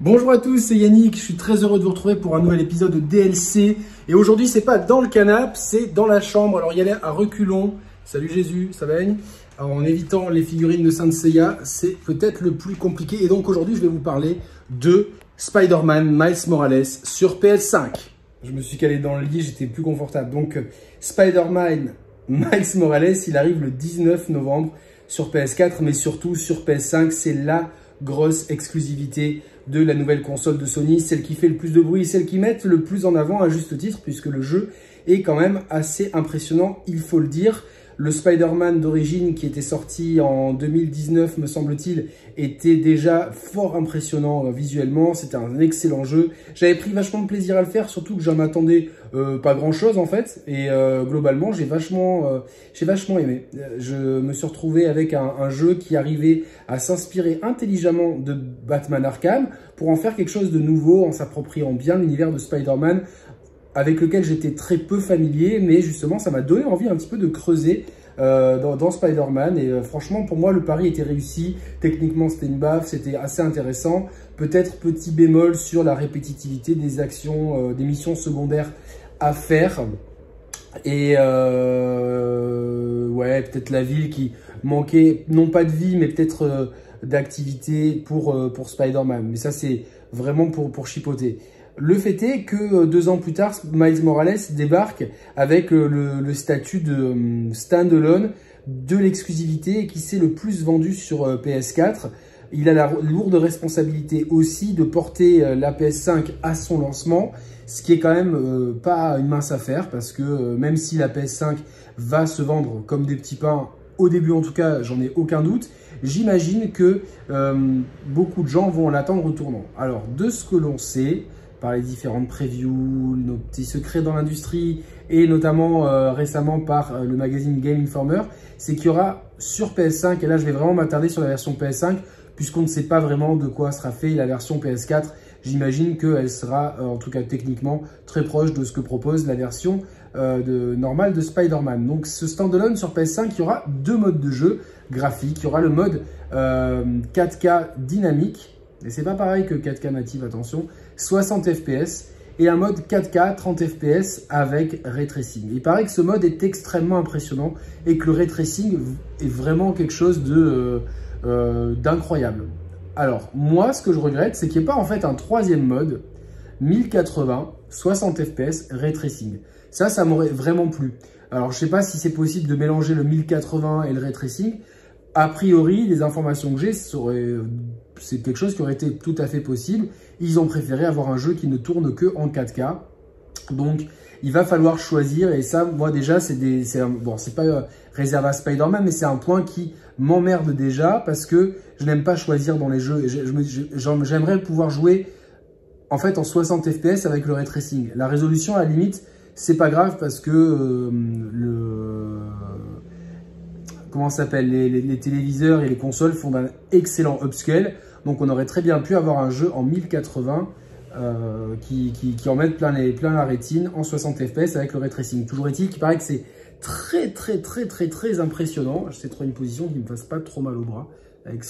Bonjour à tous, c'est Yannick, je suis très heureux de vous retrouver pour un nouvel épisode de DLC. Et aujourd'hui, c'est pas dans le canapé, c'est dans la chambre. Alors, y aller à reculons. Salut Jésus, ça baigne. Alors, en évitant les figurines de Saint Seiya, c'est peut-être le plus compliqué. Et donc, aujourd'hui, je vais vous parler de Spider-Man Miles Morales sur PS5. Je me suis calé dans le lit, j'étais plus confortable. Donc, Spider-Man Miles Morales, il arrive le 19 novembre sur PS4, mais surtout sur PS5. C'est la grosse exclusivité de la nouvelle console de Sony, celle qui fait le plus de bruit, celle qui met le plus en avant à juste titre, puisque le jeu est quand même assez impressionnant, il faut le dire. Le Spider-Man d'origine qui était sorti en 2019, me semble-t-il, était déjà fort impressionnant euh, visuellement. C'était un excellent jeu. J'avais pris vachement de plaisir à le faire, surtout que j'en attendais euh, pas grand-chose en fait. Et euh, globalement, j'ai vachement, aimé. Je me suis retrouvé avec un jeu qui arrivait à s'inspirer intelligemment de Batman Arkham pour en faire quelque chose de nouveau en s'appropriant bien l'univers de Spider-Man avec lequel j'étais très peu familier, mais justement, ça m'a donné envie un petit peu de creuser euh, dans, Spider-Man. Et euh, franchement, pour moi, le pari était réussi. Techniquement, c'était une baffe, c'était assez intéressant. Peut-être petit bémol sur la répétitivité des actions, euh, des missions secondaires à faire. Et ouais, peut-être la ville qui manquait, non pas de vie, mais peut-être d'activité pour, pour Spider-Man. Mais ça, c'est vraiment pour, pour chipoter. Le fait est que euh, deux ans plus tard, Miles Morales débarque avec euh, le, statut de euh, standalone de l'exclusivité qui s'est le plus vendu sur PS4. Il a la lourde responsabilité aussi de porter la PS5 à son lancement, ce qui est quand même pas une mince affaire parce que même si la PS5 va se vendre comme des petits pains, au début en tout cas, j'en ai aucun doute, j'imagine que beaucoup de gens vont l'attendre au tournant. Alors, de ce que l'on sait, par les différentes previews, nos petits secrets dans l'industrie et notamment euh, récemment par euh, le magazine Game Informer, c'est qu'il y aura sur PS5, et là je vais vraiment m'attarder sur la version PS5, puisqu'on ne sait pas vraiment de quoi sera fait la version PS4. J'imagine qu'elle sera, euh, en tout cas techniquement, très proche de ce que propose la version normale de Spider-Man. Donc ce standalone sur PS5, il y aura deux modes de jeu graphiques. Il y aura le mode 4K dynamique, et c'est pas pareil que 4K native, attention. 60 fps et un mode 4K 30 fps avec ray tracing. Il paraît que ce mode est extrêmement impressionnant et que le ray tracing est vraiment quelque chose euh, euh, d'incroyable. Alors moi ce que je regrette c'est qu'il n'y ait pas en fait un troisième mode 1080 60 fps ray tracing. Ça ça m'aurait vraiment plu. Alors je sais pas si c'est possible de mélanger le 1080 et le ray tracing. A priori les informations que j'ai c'est quelque chose qui aurait été tout à fait possible. Ils ont préféré avoir un jeu qui ne tourne que en 4K. Donc, il va falloir choisir. Et ça, moi déjà, c'est des, bon, c'est pas euh, réservé à Spider-Man, mais c'est un point qui m'emmerde déjà parce que je n'aime pas choisir dans les jeux. J'aimerais pouvoir jouer en fait en 60 FPS avec le ray tracing. La résolution, à la limite, c'est pas grave parce que euh, le comment s'appelle les, téléviseurs et les consoles font d'un excellent upscale. Donc on aurait très bien pu avoir un jeu en 1080 euh, qui, qui, en met plein, les, plein la rétine en 60 fps avec le ray. Toujours est-il paraît que c'est très très très très très impressionnant. C'est trop une position qui ne me fasse pas trop mal au bras avec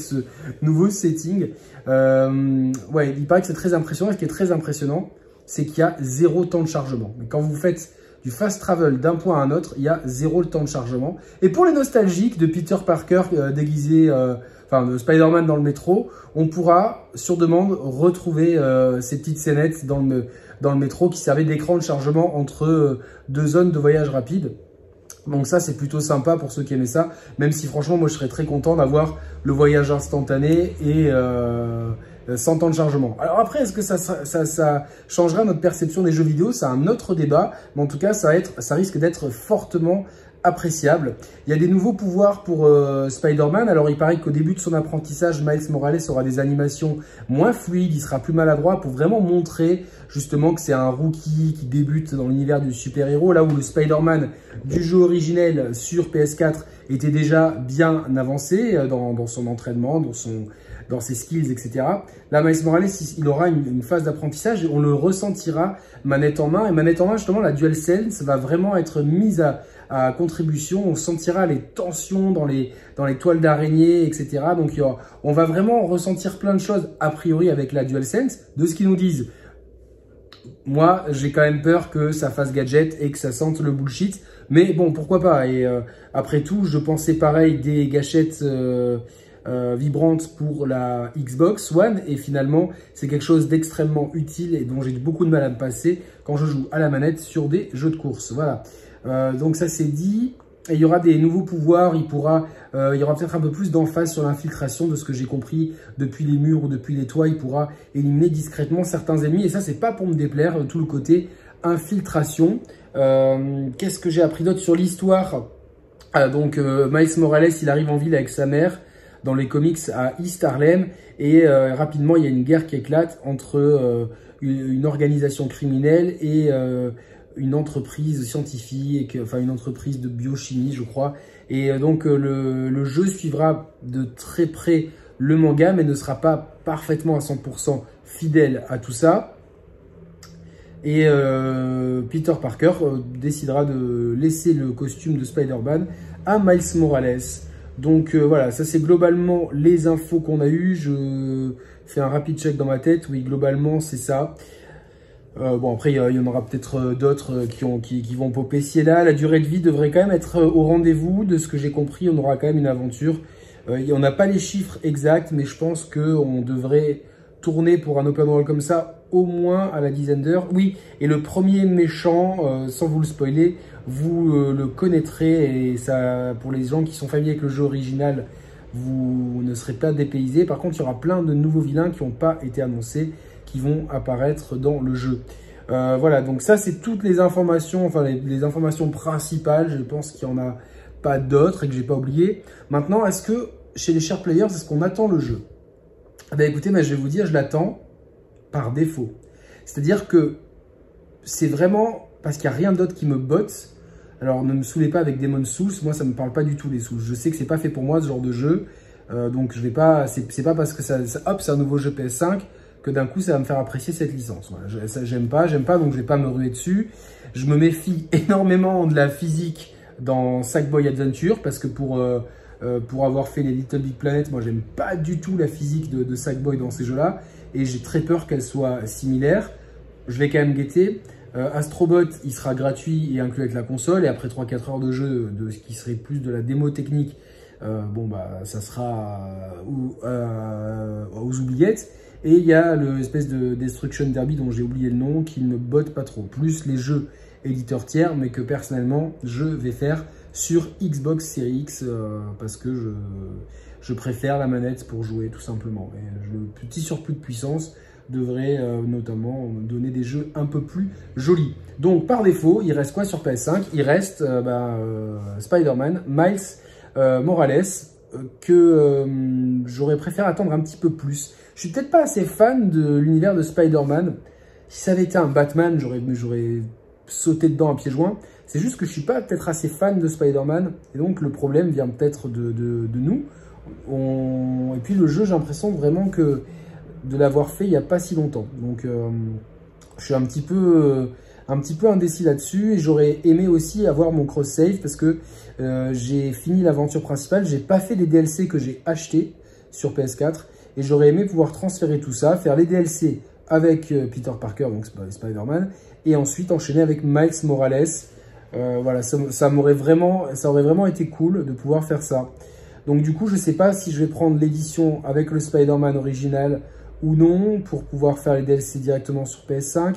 ce, nouveau setting. Euh, ouais, il paraît que c'est très impressionnant. Ce qui est très impressionnant, c'est qu'il y a zéro temps de chargement. Mais quand vous faites du fast travel d'un point à un autre, il y a zéro temps de chargement. Et pour les nostalgiques de Peter Parker euh, déguisé, enfin de Spider-Man dans le métro, on pourra sur demande retrouver euh, ces petites scénettes dans le, dans le métro qui servaient d'écran de chargement entre deux zones de voyage rapide. Donc ça, c'est plutôt sympa pour ceux qui aimaient ça, même si franchement, moi, je serais très content d'avoir le voyage instantané et euh, sans temps de chargement. Alors après, est-ce que ça, ça, ça, changera notre perception des jeux vidéo? C'est un autre débat, mais en tout cas, ça, être, ça risque d'être fortement appréciable. Il y a des nouveaux pouvoirs pour euh, Spider-Man. Alors, il paraît qu'au début de son apprentissage, Miles Morales aura des animations moins fluides, il sera plus maladroit pour vraiment montrer justement que c'est un rookie qui débute dans l'univers du super-héros, là où le Spider-Man du jeu originel sur PS4 était déjà bien avancé euh, dans, son entraînement, dans ses skills, etc. Là, Miles Morales, il aura une, phase d'apprentissage et on le ressentira manette en main. Et manette en main, justement, la DualSense va vraiment être mise à, à contribution, on sentira les tensions dans les, dans les toiles d'araignée, etc. Donc on va vraiment ressentir plein de choses a priori avec la DualSense, de ce qu'ils nous disent. Moi, j'ai quand même peur que ça fasse gadget et que ça sente le bullshit. Mais bon, pourquoi pas? Et euh, après tout, je pensais pareil des gâchettes euh, euh, vibrantes pour la Xbox One. Et finalement, c'est quelque chose d'extrêmement utile et dont j'ai beaucoup de mal à me passer quand je joue à la manette sur des jeux de course. Voilà. Donc ça, c'est dit. Et il y aura des nouveaux pouvoirs, il, pourra, il y aura peut-être un peu plus d'emphase sur l'infiltration de ce que j'ai compris depuis les murs ou depuis les toits. Il pourra éliminer discrètement certains ennemis. Et ça, c'est pas pour me déplaire, tout le côté infiltration. Euh, qu'est-ce que j'ai appris d'autre sur l'histoire? Ah, Donc, euh, Miles Morales, il arrive en ville avec sa mère dans les comics à East Harlem et euh, rapidement, il y a une guerre qui éclate entre une, organisation criminelle et une entreprise scientifique, enfin une entreprise de biochimie, je crois. Et donc, le, le jeu suivra de très près le manga, mais ne sera pas parfaitement à 100% fidèle à tout ça. Et euh, Peter Parker euh, décidera de laisser le costume de Spider-Man à Miles Morales. Donc euh, voilà, ça c'est globalement les infos qu'on a eues. Je fais un rapide check dans ma tête. Oui, globalement c'est ça. Bon après, il y, en aura peut-être d'autres qui, qui, vont popper ci et là. La durée de vie devrait quand même être au rendez-vous. De ce que j'ai compris, on aura quand même une aventure. on n'a pas les chiffres exacts, mais je pense qu'on devrait tourner pour un open world comme ça au moins à la dizaine d'heures. Oui, et le premier méchant, euh, sans vous le spoiler, vous euh, le connaîtrez et ça, pour les gens qui sont familiers avec le jeu original, vous ne serez pas dépaysés. Par contre, il y aura plein de nouveaux vilains qui n'ont pas été annoncés, qui vont apparaître dans le jeu. Euh, voilà, donc ça c'est toutes les informations, enfin les, informations principales. Je pense qu'il n'y en a pas d'autres et que j'ai pas oublié. Maintenant, est-ce que chez les chers players, est-ce qu'on attend le jeu? Ben écoutez, je vais vous dire, je l'attends par défaut. C'est-à-dire que c'est vraiment parce qu'il n'y a rien d'autre qui me botte. Alors ne me saoulez pas avec Demon Souls, moi ça ne me parle pas du tout des Souls. Je sais que c'est pas fait pour moi ce genre de jeu, euh, donc je vais pas, c'est pas parce que ça, hop c'est un nouveau jeu PS5 d'un coup ça va me faire apprécier cette licence. Ça j'aime pas, j'aime pas donc je vais pas me ruer dessus. Je me méfie énormément de la physique dans Sackboy Adventure parce que pour euh, euh, pour avoir fait les Little Big Planet, moi j'aime pas du tout la physique de, de Sackboy dans ces jeux-là et j'ai très peur qu'elle soit similaire. Je vais quand même guetter. Euh, Astrobot, il sera gratuit et inclus avec la console. Et après 3-4 heures de jeu, de ce qui serait plus de la démo technique, bon bah ça sera aux oubliettes. Et il y a l'espèce de Destruction Derby dont j'ai oublié le nom, qui ne botte pas trop. Plus les jeux éditeurs tiers, mais que personnellement, je vais faire sur Xbox Series X parce que je préfère la manette pour jouer tout simplement. Le petit surplus de puissance devrait euh, notamment donner des jeux un peu plus jolis. Donc par défaut, il reste quoi sur PS5 Il reste euh, bah, euh, Spider-Man, Miles Morales, que j'aurais préféré attendre un petit peu plus. Je suis peut-être pas assez fan de l'univers de Spider-Man. Si ça avait été un Batman, j'aurais sauté dedans à pieds joints. C'est juste que je suis pas peut-être assez fan de Spider-Man. Et donc le problème vient peut-être de, de, nous. Et puis le jeu, j'ai l'impression vraiment que de l'avoir fait il n'y a pas si longtemps. Donc euh, je suis un petit peu, euh, un petit peu indécis là-dessus. Et j'aurais aimé aussi avoir mon cross-save parce que euh, j'ai fini l'aventure principale. J'ai pas fait les DLC que j'ai achetés sur PS4. Et j'aurais aimé pouvoir transférer tout ça, faire les DLC avec Peter Parker, donc Spider-Man, et ensuite enchaîner avec Miles Morales. voilà, ça, m'aurait vraiment, ça aurait vraiment été cool de pouvoir faire ça. Donc du coup, je sais pas si je vais prendre l'édition avec le Spider-Man original ou non pour pouvoir faire les DLC directement sur PS5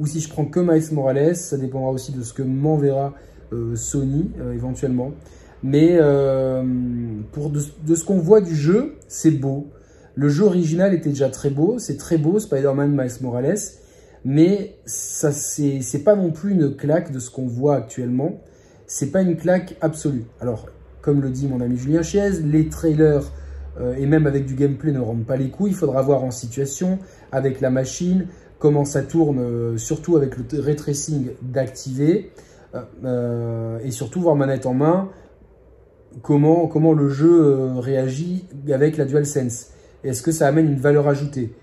ou si je prends que Miles Morales, ça dépendra aussi de ce que m'enverra euh, Sony euh, éventuellement. Mais euh, pour de, ce qu'on voit du jeu, c'est beau. Le jeu original était déjà très beau, c'est très beau Spider-Man Miles Morales, mais ça c'est pas non plus une claque de ce qu'on voit actuellement. C'est pas une claque absolue. Alors comme le dit mon ami Julien Chiez, les trailers et même avec du gameplay ne rendent pas les coups. Il faudra voir en situation avec la machine comment ça tourne, euh, surtout avec le ray tracing d'activer euh, et surtout voir manette en main comment, comment le jeu réagit avec la DualSense. Est-ce que ça amène une valeur ajoutée?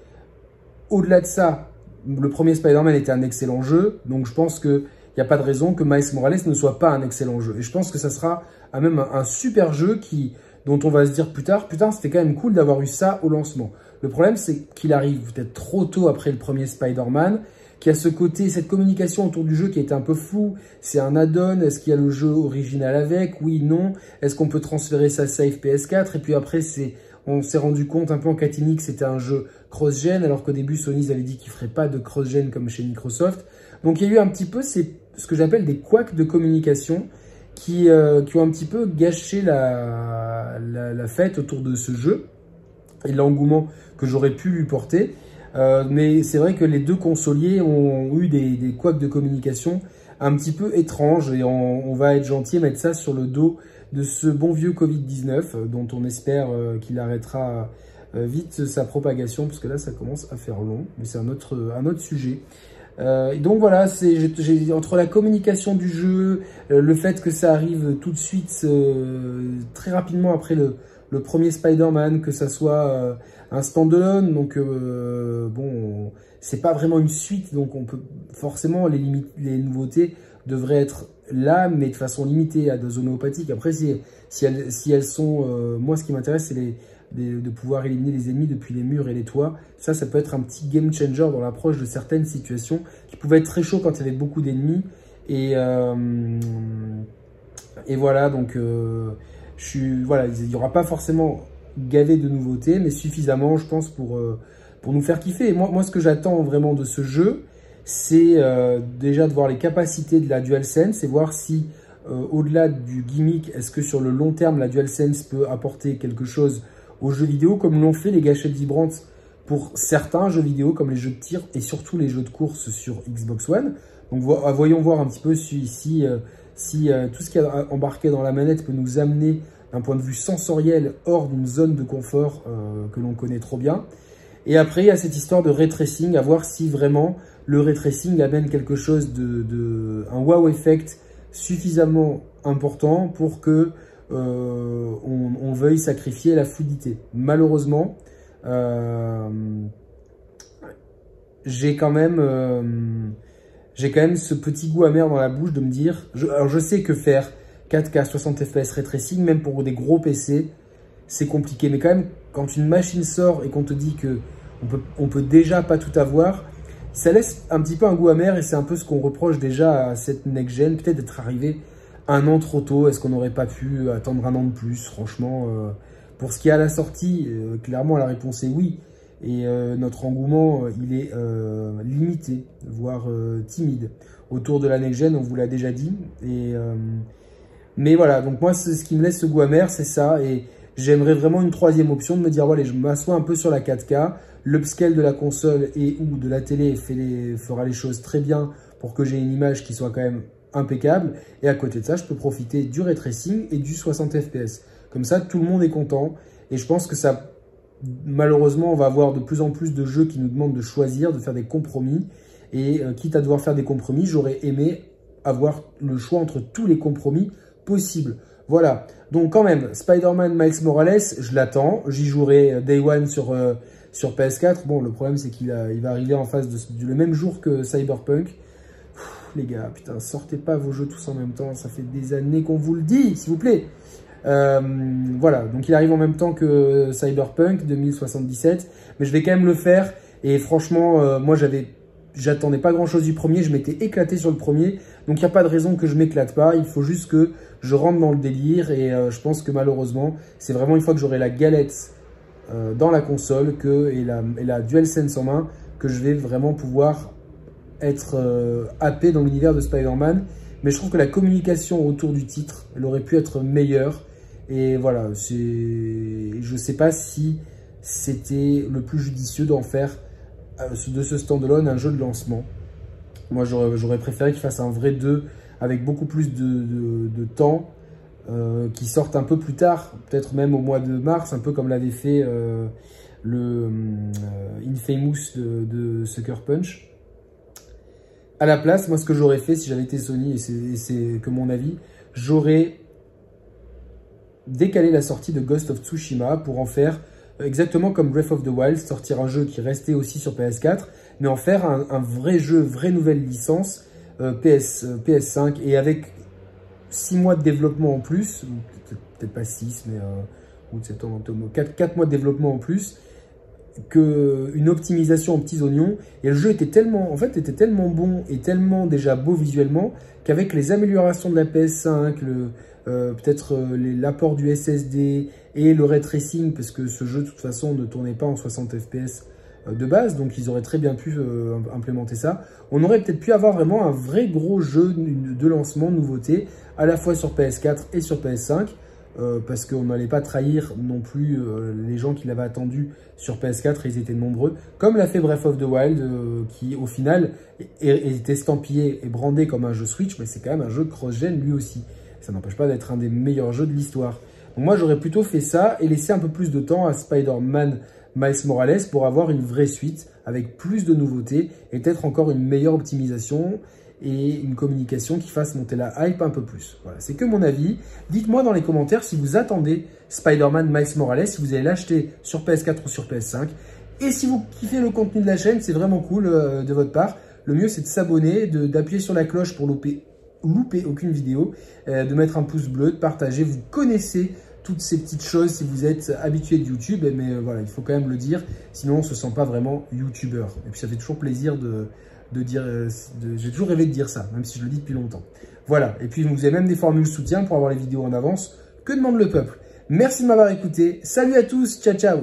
Au-delà de ça, le premier Spider-Man était un excellent jeu, donc je pense que il n'y a pas de raison que Miles Morales ne soit pas un excellent jeu. Et je pense que ça sera même un, super jeu qui, dont on va se dire plus tard, putain, c'était quand même cool d'avoir eu ça au lancement. Le problème, c'est qu'il arrive peut-être trop tôt après le premier Spider-Man, qui a ce côté, cette communication autour du jeu qui était un peu flou. C'est un add-on, est-ce qu'il y a le jeu original avec? Oui, non. Est-ce qu'on peut transférer sa save PS4 Et puis après, c'est, on s'est rendu compte un peu en catimini que c'était un jeu cross-gen, alors qu'au début, Sony avait dit qu'il ferait pas de cross-gen comme chez Microsoft. Donc il y a eu un petit peu ce que j'appelle des couacs de communication qui, euh, ont un petit peu gâché la, fête autour de ce jeu et l'engouement que j'aurais pu lui porter. Euh, mais c'est vrai que les deux consoliers ont eu des, des couacs de communication un petit peu étranges et on, va être gentil et mettre ça sur le dos de ce bon vieux Covid-19 dont on espère euh, qu'il arrêtera vite sa propagation parce que là ça commence à faire long mais c'est un autre, un autre sujet. Euh, donc voilà, c'est entre la communication du jeu, euh, le fait que ça arrive tout de suite, euh, très rapidement après le, premier Spider-Man, que ça soit un standalone, donc bon, c'est pas vraiment une suite, donc on peut forcément les, les nouveautés devraient être là, mais de façon limitée à dose homéopathique. Après, si, si, elles, si elles sont, moi ce qui m'intéresse, c'est de, pouvoir éliminer les ennemis depuis les murs et les toits. Ça, ça peut être un petit game changer dans l'approche de certaines situations qui pouvaient être très chaud quand il y avait beaucoup d'ennemis. Et, euh, et voilà, donc euh, il n'y aura pas forcément gavé de nouveautés, mais suffisamment, je pense, pour, euh, nous faire kiffer. Et moi, ce que j'attends vraiment de ce jeu, c'est déjà de voir les capacités de la DualSense et voir si, au-delà du gimmick, est-ce que sur le long terme, la DualSense peut apporter quelque chose aux jeux vidéo comme l'ont fait les gâchettes vibrantes pour certains jeux vidéo comme les jeux de tir et surtout les jeux de course sur Xbox One. Donc euh, voyons voir un petit peu si, si, euh, si euh, tout ce qui est embarqué dans la manette peut nous amener d'un point de vue sensoriel hors d'une zone de confort que l'on connaît trop bien. Et après, il y a cette histoire de ray tracing, à voir si vraiment le ray tracing amène quelque chose de, un wow effect suffisamment important pour que euh, on, veuille sacrifier la fluidité. Malheureusement, euh, j'ai quand même euh, j'ai quand même ce petit goût amer dans la bouche de me dire, alors je sais que faire 4K 60 fps ray même pour des gros PC, c'est compliqué. Mais quand même, quand une machine sort et qu'on te dit que on peut, on peut déjà pas tout avoir, ça laisse un petit peu un goût amer et c'est un peu ce qu'on reproche déjà à cette next-gen, peut-être d'être arrivé un an trop tôt. Est-ce qu'on n'aurait pas pu attendre un an de plus? Franchement, euh, pour ce qui est à la sortie, euh, clairement la réponse est oui. Et euh, notre engouement, il est limité, voire timide. Autour de la next-gen, on vous l'a déjà dit. Et, mais voilà, donc moi, ce qui me laisse ce goût amer, c'est ça. Et j'aimerais vraiment une troisième option de me dire, voilà, je m'assois un peu sur la 4K. L'upscale de la console et ou de la télé fait les, fera les choses très bien pour que j'ai une image qui soit quand même impeccable. Et à côté de ça, je peux profiter du ray tracing et du 60 fps. Comme ça, tout le monde est content. Et je pense que ça, malheureusement, on va avoir de plus en plus de jeux qui nous demandent de choisir, de faire des compromis. Et euh, quitte à devoir faire des compromis, j'aurais aimé avoir le choix entre tous les compromis possibles. Voilà. Donc quand même, Spider-Man Miles Morales, je l'attends. J'y jouerai euh, Day One sur, euh, sur PS4. Bon, le problème, c'est qu'il il va arriver en face de, le même jour que Cyberpunk les gars, putain, sortez pas vos jeux tous en même temps, ça fait des années qu'on vous le dit, s'il vous plaît. Euh, voilà, donc il arrive en même temps que Cyberpunk 2077, mais je vais quand même le faire. Et franchement, euh, moi j'avais, j'attendais pas grand chose du premier, je m'étais éclaté sur le premier, donc il n'y a pas de raison que je m'éclate pas. Il faut juste que je rentre dans le délire et euh, je pense que malheureusement, c'est vraiment une fois que j'aurai la galette dans la console que, et, la, et la DualSense en main que je vais vraiment pouvoir être happé dans l'univers de Spider-Man. Mais je trouve que la communication autour du titre, elle aurait pu être meilleure. Et voilà, je sais pas si c'était le plus judicieux d'en faire euh, de ce standalone un jeu de lancement. Moi, j'aurais préféré qu'il fasse un vrai 2 avec beaucoup plus de, temps, euh, qui sorte un peu plus tard, peut-être même au mois de mars, un peu comme l'avait fait le Infamous de, de Sucker Punch. À la place, moi, ce que j'aurais fait si j'avais été Sony, et c'est que mon avis, j'aurais décalé la sortie de Ghost of Tsushima pour en faire euh, exactement comme Breath of the Wild, sortir un jeu qui restait aussi sur PS4, mais en faire un, vrai jeu, vraie nouvelle licence, PS, PS5 et avec 6 mois de développement en plus, peut-être pas 6, mais ou 4, 4 mois de développement en plus, qu'une optimisation aux petits oignons. Et le jeu était tellement, en fait, était tellement bon et tellement déjà beau visuellement qu'avec les améliorations de la PS5, euh, peut-être euh, l'apport du SSD et le ray tracing, parce que ce jeu de toute façon ne tournait pas en 60 fps euh, de base, donc ils auraient très bien pu implémenter ça. On aurait peut-être pu avoir vraiment un vrai gros jeu de lancement, de nouveauté, à la fois sur PS4 et sur PS5. Euh, parce qu'on n'allait pas trahir non plus euh, les gens qui l'avaient attendu sur PS4, ils étaient nombreux, comme l'a fait Breath of the Wild, euh, qui au final est, estampillé et brandé comme un jeu Switch, mais c'est quand même un jeu cross-gen lui aussi. Ça n'empêche pas d'être un des meilleurs jeux de l'histoire. Moi j'aurais plutôt fait ça et laissé un peu plus de temps à Spider-Man Miles Morales pour avoir une vraie suite avec plus de nouveautés et peut-être encore une meilleure optimisation et une communication qui fasse monter la hype un peu plus. Voilà, c'est que mon avis. Dites-moi dans les commentaires si vous attendez Spider-Man Miles Morales, si vous allez l'acheter sur PS4 ou sur PS5. Et si vous kiffez le contenu de la chaîne, c'est vraiment cool euh, de votre part. Le mieux, c'est de s'abonner, d'appuyer sur la cloche pour louper, louper aucune vidéo, euh, de mettre un pouce bleu, de partager. Vous connaissez toutes ces petites choses si vous êtes habitué de YouTube, mais euh, voilà, il faut quand même le dire, sinon on ne se sent pas vraiment YouTubeur. Et puis ça fait toujours plaisir de, de dire, euh, j'ai toujours rêvé de dire ça, même si je le dis depuis longtemps. Voilà, et puis vous avez même des formules soutien pour avoir les vidéos en avance. Que demande le peuple? Merci de m'avoir écouté. Salut à tous, ciao ciao